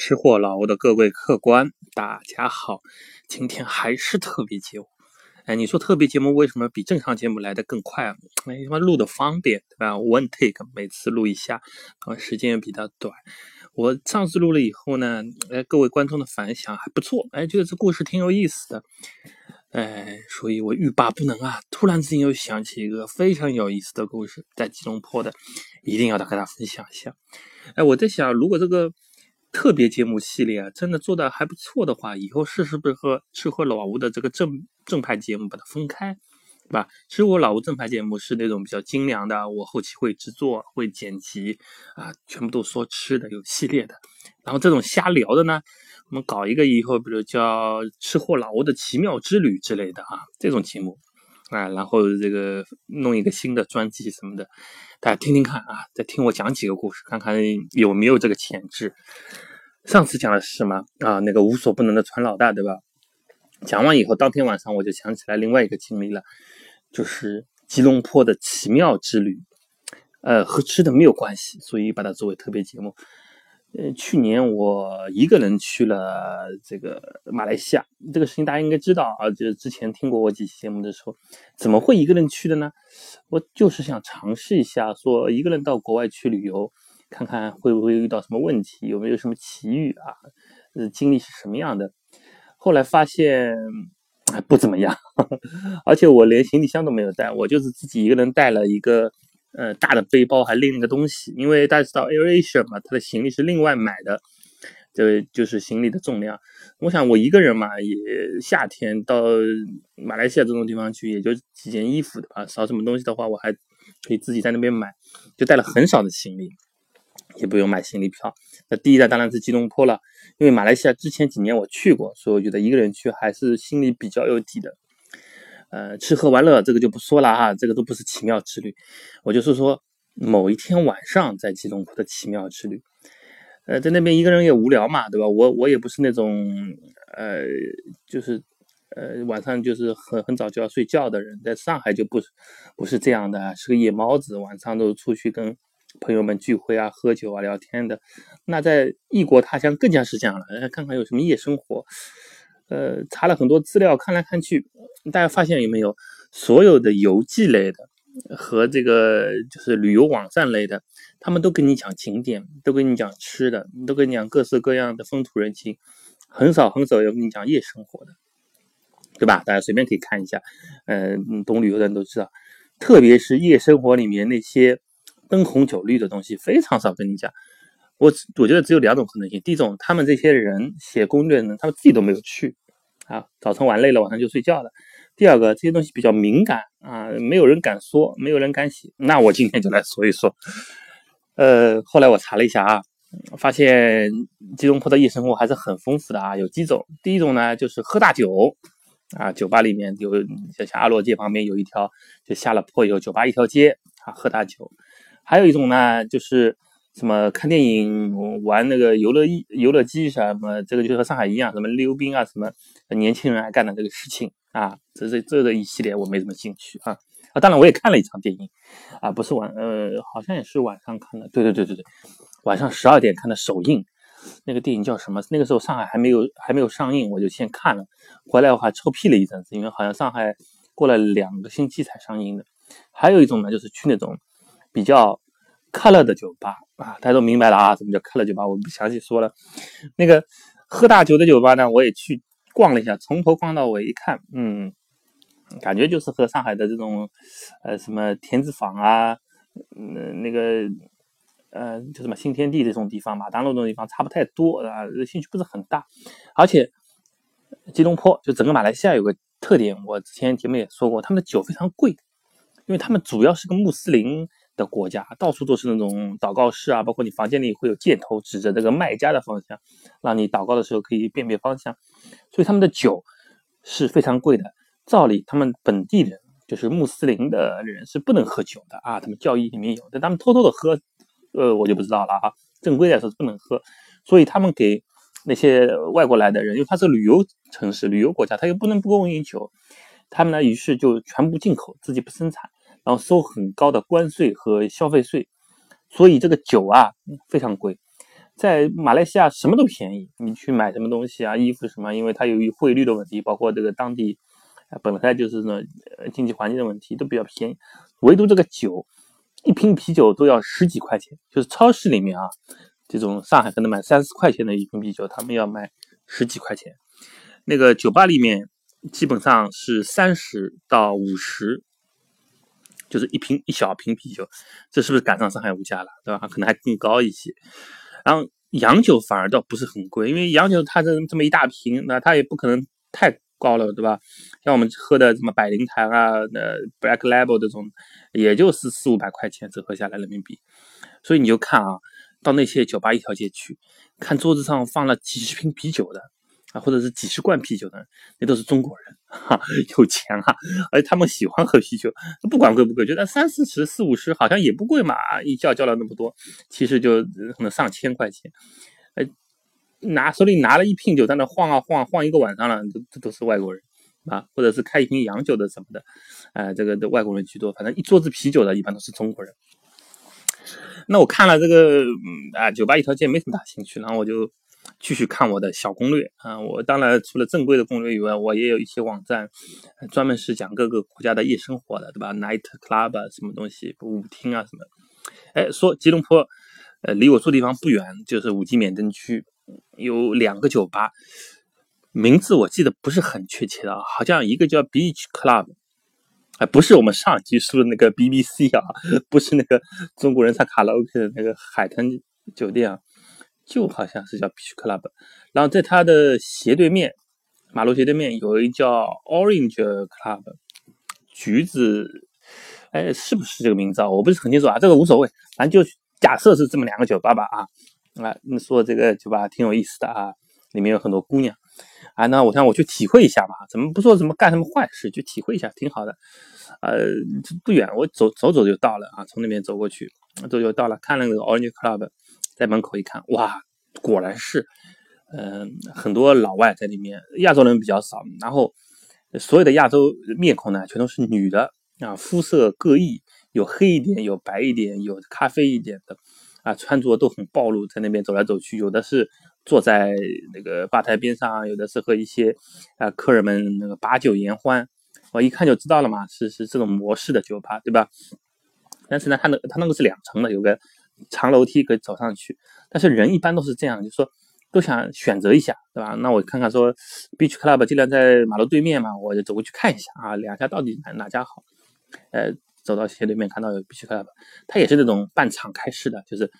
吃货老吴的各位客官，大家好，今天还是特别节目。哎，你说特别节目为什么比正常节目来的更快啊？哎，因为录的方便，对吧？One take，每次录一下，然后时间也比较短。我上次录了以后呢，哎，各位观众的反响还不错，哎，觉得这故事挺有意思的。哎，所以我欲罢不能啊！突然之间又想起一个非常有意思的故事，在吉隆坡的，一定要跟大家分享一下。哎，我在想，如果这个。特别节目系列啊，真的做的还不错的话，以后试试不是和吃喝老吴的这个正正派节目把它分开，对吧？吃货老吴正派节目是那种比较精良的，我后期会制作、会剪辑啊，全部都说吃的，有系列的。然后这种瞎聊的呢，我们搞一个以后，比如叫吃货老吴的奇妙之旅之类的啊，这种节目啊，然后这个弄一个新的专辑什么的。大家听听看啊，再听我讲几个故事，看看有没有这个潜质。上次讲的是什么啊？那个无所不能的船老大，对吧？讲完以后，当天晚上我就想起来另外一个经历了，就是吉隆坡的奇妙之旅。呃，和吃的没有关系，所以把它作为特别节目。呃，去年我一个人去了这个马来西亚，这个事情大家应该知道啊，就是之前听过我几期节目的时候，怎么会一个人去的呢？我就是想尝试一下，说一个人到国外去旅游，看看会不会遇到什么问题，有没有什么奇遇啊？呃，经历是什么样的？后来发现不怎么样，而且我连行李箱都没有带，我就是自己一个人带了一个。呃，大的背包还拎了个东西，因为大家知道 AirAsia 嘛，它的行李是另外买的，这就是行李的重量。我想我一个人嘛，也夏天到马来西亚这种地方去，也就几件衣服的啊，少什么东西的话，我还可以自己在那边买，就带了很少的行李，也不用买行李票。那第一站当然是吉隆坡了，因为马来西亚之前几年我去过，所以我觉得一个人去还是心里比较有底的。呃，吃喝玩乐这个就不说了哈，这个都不是奇妙之旅。我就是说，某一天晚上在吉隆坡的奇妙之旅。呃，在那边一个人也无聊嘛，对吧？我我也不是那种呃，就是呃晚上就是很很早就要睡觉的人，在上海就不不是这样的，是个夜猫子，晚上都出去跟朋友们聚会啊、喝酒啊、聊天的。那在异国他乡更加是这样了，看看有什么夜生活。呃，查了很多资料，看来看去，大家发现有没有？所有的游记类的和这个就是旅游网站类的，他们都跟你讲景点，都跟你讲吃的，都跟你讲各式各样的风土人情，很少很少有跟你讲夜生活的，对吧？大家随便可以看一下，嗯，懂旅游的人都知道，特别是夜生活里面那些灯红酒绿的东西，非常少跟你讲。我我觉得只有两种可能性：第一种，他们这些人写攻略呢，他们自己都没有去，啊，早晨玩累了，晚上就睡觉了；第二个，这些东西比较敏感啊，没有人敢说，没有人敢写。那我今天就来说一说。呃，后来我查了一下啊，发现吉隆坡的夜生活还是很丰富的啊，有几种。第一种呢，就是喝大酒啊，酒吧里面有，像阿罗街旁边有一条，就下了坡以后，酒吧一条街啊，喝大酒。还有一种呢，就是。什么看电影、玩那个游乐游乐机什么，这个就和上海一样，什么溜冰啊，什么年轻人爱干的这个事情啊，这这这个一系列我没什么兴趣啊啊！当然我也看了一场电影啊，不是晚呃，好像也是晚上看的，对对对对对，晚上十二点看的首映，那个电影叫什么？那个时候上海还没有还没有上映，我就先看了，回来我还臭屁了一阵子，因为好像上海过了两个星期才上映的。还有一种呢，就是去那种比较。快乐的酒吧啊，大家都明白了啊，什么叫快乐酒吧？我不详细说了。那个喝大酒的酒吧呢，我也去逛了一下，从头逛到尾，一看，嗯，感觉就是和上海的这种呃什么田子坊啊，嗯，那个呃就什么新天地这种地方、马当路这种地方差不太多啊，兴趣不是很大。而且吉隆坡就整个马来西亚有个特点，我之前节目也说过，他们的酒非常贵，因为他们主要是个穆斯林。的国家到处都是那种祷告室啊，包括你房间里会有箭头指着这个卖家的方向，让你祷告的时候可以辨别方向。所以他们的酒是非常贵的。照理他们本地人就是穆斯林的人是不能喝酒的啊，他们教义里面有，但他们偷偷的喝，呃，我就不知道了啊。正规来说是不能喝，所以他们给那些外国来的人，因为它是旅游城市、旅游国家，他又不能不供应酒，他们呢于是就全部进口，自己不生产。然后收很高的关税和消费税，所以这个酒啊非常贵。在马来西亚什么都便宜，你去买什么东西啊，衣服什么，因为它由于汇率的问题，包括这个当地本来就是呢经济环境的问题，都比较便宜。唯独这个酒，一瓶啤酒都要十几块钱，就是超市里面啊，这种上海可能买三四块钱的一瓶啤酒，他们要卖十几块钱。那个酒吧里面基本上是三十到五十，就是一瓶一小瓶啤酒，这是不是赶上上海物价了，对吧？可能还更高一些。然后洋酒反而倒不是很贵，因为洋酒它这这么一大瓶，那它也不可能太高了，对吧？像我们喝的什么百灵坛啊、呃 Black Label 这种，也就是四五百块钱折合下来人民币。所以你就看啊，到那些酒吧一条街去，看桌子上放了几十瓶啤酒的。啊，或者是几十罐啤酒的，那都是中国人，哈，有钱哈，而且他们喜欢喝啤酒，不管贵不贵，觉得三四十、四五十好像也不贵嘛，一叫叫了那么多，其实就可能上千块钱，呃，拿手里拿了一瓶酒在那晃啊晃，晃一个晚上了，这这都是外国人啊，或者是开一瓶洋酒的什么的，哎，这个的外国人居多，反正一桌子啤酒的一般都是中国人。那我看了这个啊，酒吧一条街没什么大兴趣，然后我就。继续看我的小攻略啊！我当然除了正规的攻略以外，我也有一些网站，专门是讲各个国家的夜生活的，对吧？Night Club 啊，什么东西，舞厅啊什么。哎，说吉隆坡，呃，离我住地方不远，就是五级免登区，有两个酒吧，名字我记得不是很确切的，好像一个叫 Beach Club，哎，不是我们上集说的那个 BBC 啊，不是那个中国人唱卡拉 OK 的那个海滩酒店啊。就好像是叫 Beach Club，然后在它的斜对面，马路斜对面有一叫 Orange Club，橘子，哎，是不是这个名字啊？我不是很清楚啊，这个无所谓，反正就假设是这么两个酒吧吧啊。啊，你说这个酒吧挺有意思的啊，里面有很多姑娘啊，那我想我去体会一下吧，怎么不说什么干什么坏事，去体会一下挺好的。呃，不远，我走走走就到了啊，从那边走过去，走就到了，看了那个 Orange Club。在门口一看，哇，果然是，嗯，很多老外在里面，亚洲人比较少。然后，所有的亚洲面孔呢，全都是女的啊，肤色各异，有黑一点，有白一点，有咖啡一点的，啊，穿着都很暴露，在那边走来走去。有的是坐在那个吧台边上，有的是和一些啊客人们那个把酒言欢。我一看就知道了嘛，是是这种模式的酒吧，对吧？但是呢，它那它那个是两层的，有个。长楼梯可以走上去，但是人一般都是这样，就是说都想选择一下，对吧？那我看看说，Beach Club 尽量在马路对面嘛，我就走过去看一下啊，两家到底哪哪家好？呃，走到斜对面看到有 Beach Club，它也是那种半敞开式的，就是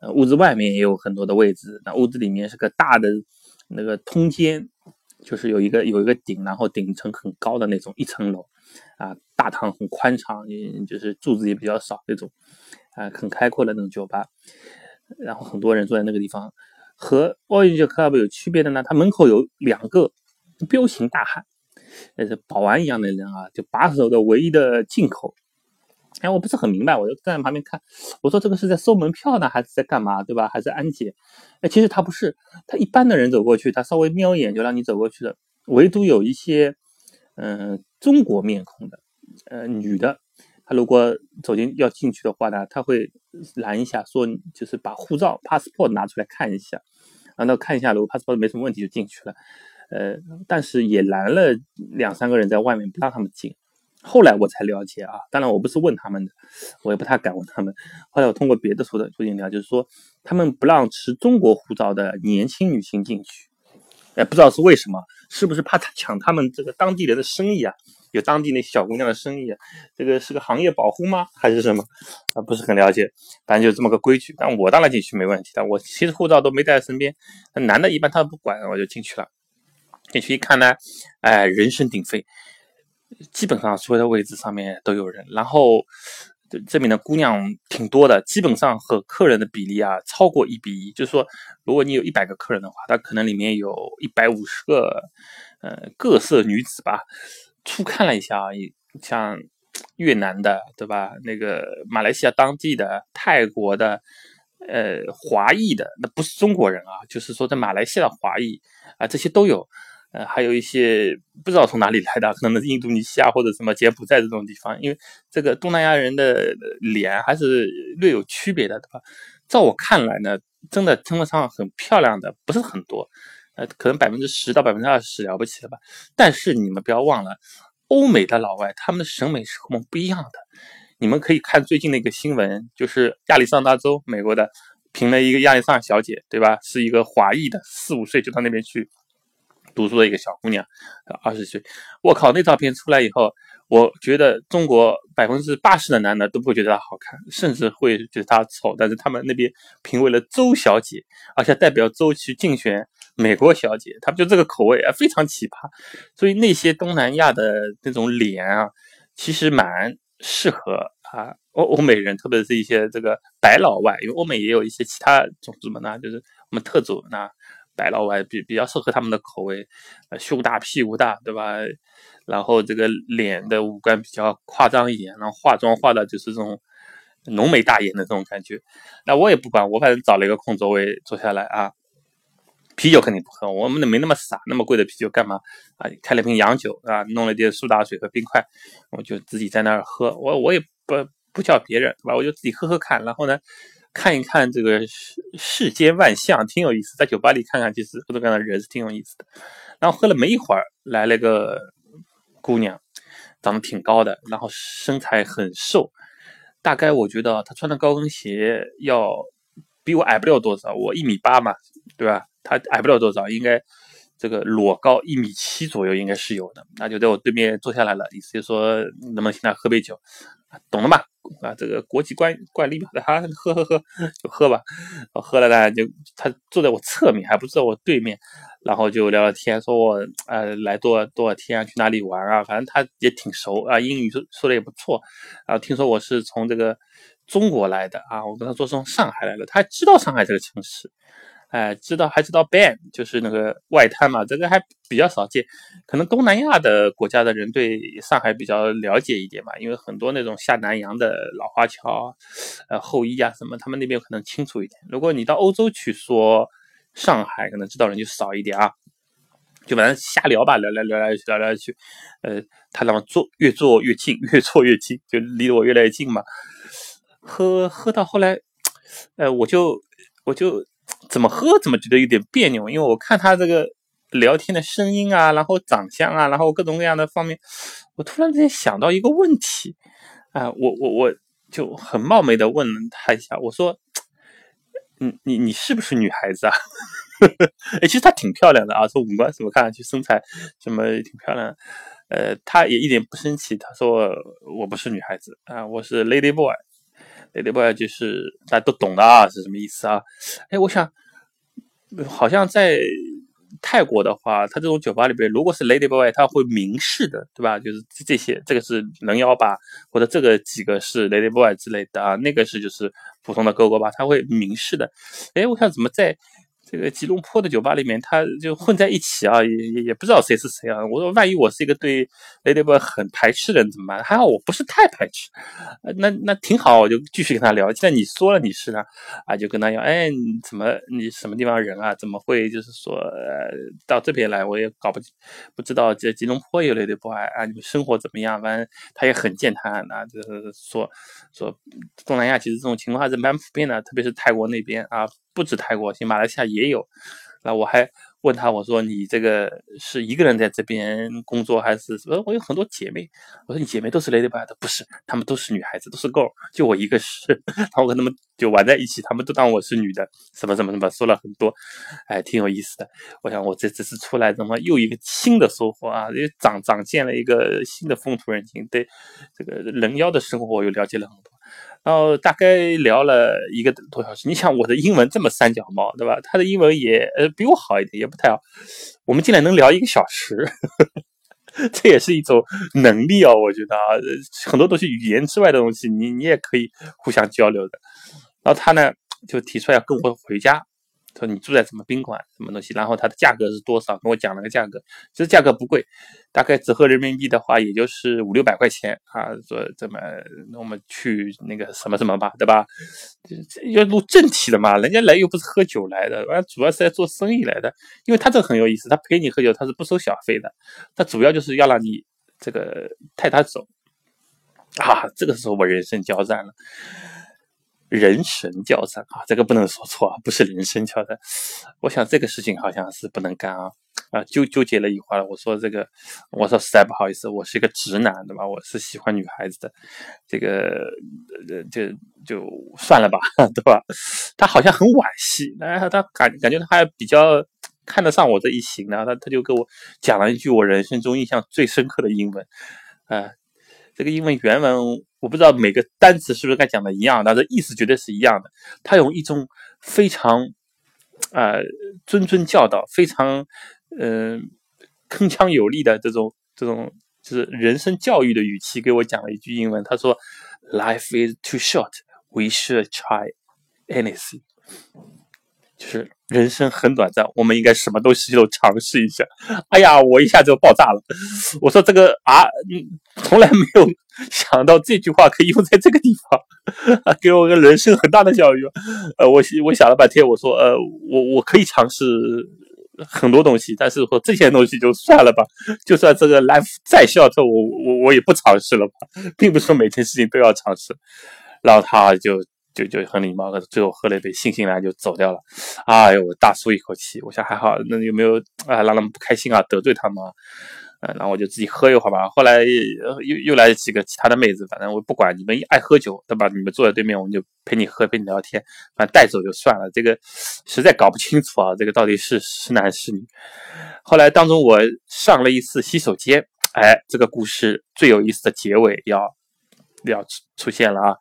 呃屋子外面也有很多的位置，那屋子里面是个大的那个通间，就是有一个有一个顶，然后顶层很高的那种一层楼啊，大堂很宽敞，也就是柱子也比较少那种。啊，很开阔的那种酒吧，然后很多人坐在那个地方。和 Orange Club 有区别的呢，它门口有两个彪形大汉，那是保安一样的人啊，就把守的唯一的进口。哎，我不是很明白，我就站在旁边看，我说这个是在收门票呢，还是在干嘛，对吧？还是安检？哎，其实他不是，他一般的人走过去，他稍微瞄一眼就让你走过去的。唯独有一些，嗯，中国面孔的，呃，女的。她如果走进要进去的话呢，她会拦一下，说就是把护照 passport 拿出来看一下，然后看一下如果 passport 没什么问题就进去了，呃，但是也拦了两三个人在外面不让他们进。后来我才了解啊，当然我不是问他们的，我也不太敢问他们。后来我通过别的途的途径了解，就是说他们不让持中国护照的年轻女性进去，哎，不知道是为什么，是不是怕他抢他们这个当地人的生意啊？有当地那小姑娘的生意啊，这个是个行业保护吗？还是什么？啊，不是很了解，反正就这么个规矩。但我当然进去没问题的，我其实护照都没带在身边。那男的一般他不管，我就进去了。进去一看呢，哎，人声鼎沸，基本上所有的位置上面都有人。然后这这边的姑娘挺多的，基本上和客人的比例啊超过一比一。就是说，如果你有一百个客人的话，他可能里面有一百五十个呃各色女子吧。初看了一下啊，像越南的，对吧？那个马来西亚当地的、泰国的，呃，华裔的，那不是中国人啊，就是说在马来西亚的华裔啊，这些都有。呃，还有一些不知道从哪里来的，可能是印度尼西亚或者什么柬埔寨这种地方，因为这个东南亚人的脸还是略有区别的，对吧？在我看来呢，真的称得上很漂亮的不是很多，呃，可能百分之十到百分之二十了不起了吧。但是你们不要忘了，欧美的老外他们的审美是和我们不一样的。你们可以看最近的一个新闻，就是亚利桑那州美国的评了一个亚利桑小姐，对吧？是一个华裔的，四五岁就到那边去读书的一个小姑娘，二十岁。我靠，那照片出来以后。我觉得中国百分之八十的男的都不会觉得她好看，甚至会觉得她丑。但是他们那边评为了周小姐，而且代表周去竞选美国小姐，他们就这个口味啊，非常奇葩。所以那些东南亚的那种脸啊，其实蛮适合啊欧欧美人，特别是一些这个白老外，因为欧美也有一些其他种族嘛，那就是我们特种那白老外比比较适合他们的口味，呃，胸大屁股大，对吧？然后这个脸的五官比较夸张一点，然后化妆化的就是这种浓眉大眼的这种感觉。那我也不管，我反正找了一个空座位坐下来啊。啤酒肯定不喝，我们没那么傻，那么贵的啤酒干嘛啊？开了瓶洋酒啊，弄了点苏打水和冰块，我就自己在那儿喝。我我也不不叫别人，对吧？我就自己喝喝看，然后呢，看一看这个世世间万象，挺有意思。在酒吧里看看，其实各种各样的人是挺有意思的。然后喝了没一会儿，来了个。姑娘长得挺高的，然后身材很瘦，大概我觉得她穿的高跟鞋要比我矮不了多少，我一米八嘛，对吧？她矮不了多少，应该这个裸高一米七左右应该是有的，那就在我对面坐下来了，意思就说能不能请她喝杯酒，懂了吧？啊，这个国际惯惯例表的，哈，喝喝喝就喝吧。我喝了呢，就他坐在我侧面，还不在我对面，然后就聊聊天，说我呃来多多少天啊，去哪里玩啊？反正他也挺熟啊，英语说说的也不错。然后听说我是从这个中国来的啊，我跟他说从上海来的，他还知道上海这个城市。哎，知道还知道 ban 就是那个外滩嘛，这个还比较少见。可能东南亚的国家的人对上海比较了解一点嘛，因为很多那种下南洋的老华侨，呃后裔啊什么，他们那边可能清楚一点。如果你到欧洲去说上海，可能知道人就少一点啊。就反正瞎聊吧，聊聊聊来聊来去，呃，他让我坐越坐越近，越坐越近，就离我越来越近嘛。喝喝到后来，呃，我就我就。怎么喝怎么觉得有点别扭，因为我看他这个聊天的声音啊，然后长相啊，然后各种各样的方面，我突然之间想到一个问题啊，我我我就很冒昧的问了他一下，我说，你你你是不是女孩子啊？哎，其实她挺漂亮的啊，说五官怎么看上去身材什么挺漂亮，呃，他也一点不生气，他说我不是女孩子啊，我是 lady boy。Lady boy 就是大家都懂的啊，是什么意思啊？哎，我想好像在泰国的话，他这种酒吧里边，如果是 Lady boy，他会明示的，对吧？就是这些，这个是人妖吧，或者这个几个是 Lady boy 之类的啊，那个是就是普通的哥哥吧，他会明示的。哎，我想怎么在？这个吉隆坡的酒吧里面，他就混在一起啊，也也不知道谁是谁啊。我说，万一我是一个对 Lady Boy 很排斥的人怎么办？还好我不是太排斥，那那挺好，我就继续跟他聊。既然你说了你是呢，啊，就跟他讲，哎，怎么你什么地方人啊？怎么会就是说到这边来？我也搞不不知道这吉隆坡有 Lady Boy 啊？你们生活怎么样？反正他也很健谈啊，就是说说东南亚其实这种情况还是蛮普遍的，特别是泰国那边啊。不止泰国，马来西亚也有。那我还问他，我说你这个是一个人在这边工作，还是什么？我有很多姐妹。我说你姐妹都是 lady boy 的，不是，她们都是女孩子，都是 girl，就我一个是。然后我跟他们就玩在一起，他们都当我是女的，什么什么什么，说了很多，哎，挺有意思的。我想我这这次出来，怎么又一个新的收获啊？又长长见了一个新的风土人情，对这个人妖的生活我又了解了很多。然后大概聊了一个多小时。你想我的英文这么三脚猫，对吧？他的英文也呃比我好一点，也不太好。我们竟然能聊一个小时，这也是一种能力哦。我觉得啊，很多都是语言之外的东西，你你也可以互相交流的。然后他呢就提出来要跟我回家。说你住在什么宾馆，什么东西？然后它的价格是多少？跟我讲了个价格，其实价格不贵，大概折合人民币的话，也就是五六百块钱啊。说这么，那我们去那个什么什么吧，对吧？这要录正题的嘛，人家来又不是喝酒来的，完主要是来做生意来的。因为他这个很有意思，他陪你喝酒，他是不收小费的，他主要就是要让你这个带他走啊。这个时候我人生交战了。人神交战啊，这个不能说错啊，不是人神交战。我想这个事情好像是不能干啊啊，纠纠结了一会儿，我说这个，我说实在不好意思，我是一个直男对吧？我是喜欢女孩子的，这个呃就就算了吧，对吧？他好像很惋惜，哎，他感感觉他还比较看得上我这一行呢，他他就给我讲了一句我人生中印象最深刻的英文，啊。这个英文原文我不知道每个单词是不是跟讲的一样，但是意思绝对是一样的。他用一种非常呃谆谆教导、非常嗯铿锵有力的这种这种就是人生教育的语气给我讲了一句英文。他说：“Life is too short. We should try anything.” 就是人生很短暂，我们应该什么东西都尝试一下。哎呀，我一下就爆炸了！我说这个啊，从来没有想到这句话可以用在这个地方，给我个人生很大的教育。呃，我我想了半天，我说呃，我我可以尝试很多东西，但是说这些东西就算了吧。就算这个 life 再笑，这我我我也不尝试了吧，并不是说每件事情都要尝试。然后他就。就就很礼貌的，最后喝了一杯悻悻然就走掉了。哎呦，我大舒一口气，我想还好，那有没有啊让他们不开心啊，得罪他们？嗯，然后我就自己喝一会儿吧。后来又又来几个其他的妹子，反正我不管你们爱喝酒，对吧？你们坐在对面，我们就陪你喝，陪你聊天，反正带走就算了。这个实在搞不清楚啊，这个到底是是男是女。后来当中我上了一次洗手间，哎，这个故事最有意思的结尾要要出出现了啊！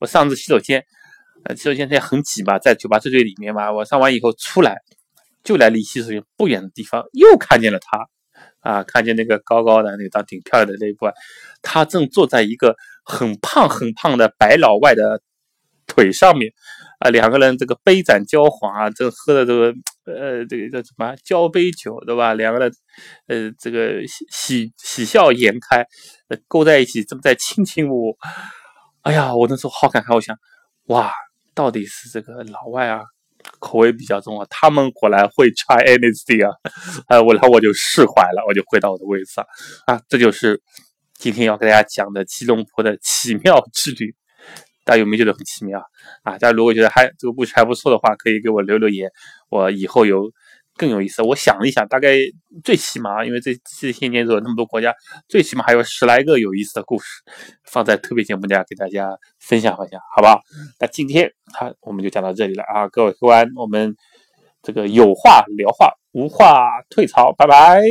我上次洗手间。呃，洗手间现在很挤嘛，在酒吧最最里面嘛。我上完以后出来，就来离洗手间不远的地方，又看见了他，啊，看见那个高高的那张挺漂亮的那一部，他正坐在一个很胖很胖的白老外的腿上面，啊，两个人这个杯盏交晃啊，正喝的这个呃，这个叫什么交杯酒，对吧？两个人呃，这个喜喜喜笑颜开，勾在一起，正在卿卿我我。哎呀，我那时候好感慨，我想，哇！到底是这个老外啊，口味比较重啊，他们果然会 try anything 啊，呃，我然后我就释怀了，我就回到我的位置上啊，这就是今天要给大家讲的吉隆坡的奇妙之旅，大家有没有觉得很奇妙啊？大家如果觉得还这个故事还不错的话，可以给我留留言，我以后有。更有意思，我想了一下，大概最起码，因为这这些年走那么多国家，最起码还有十来个有意思的故事，放在特别节目里给大家分享分享，好不好？那今天好，我们就讲到这里了啊，各位客官，我们这个有话聊话，无话退潮，拜拜。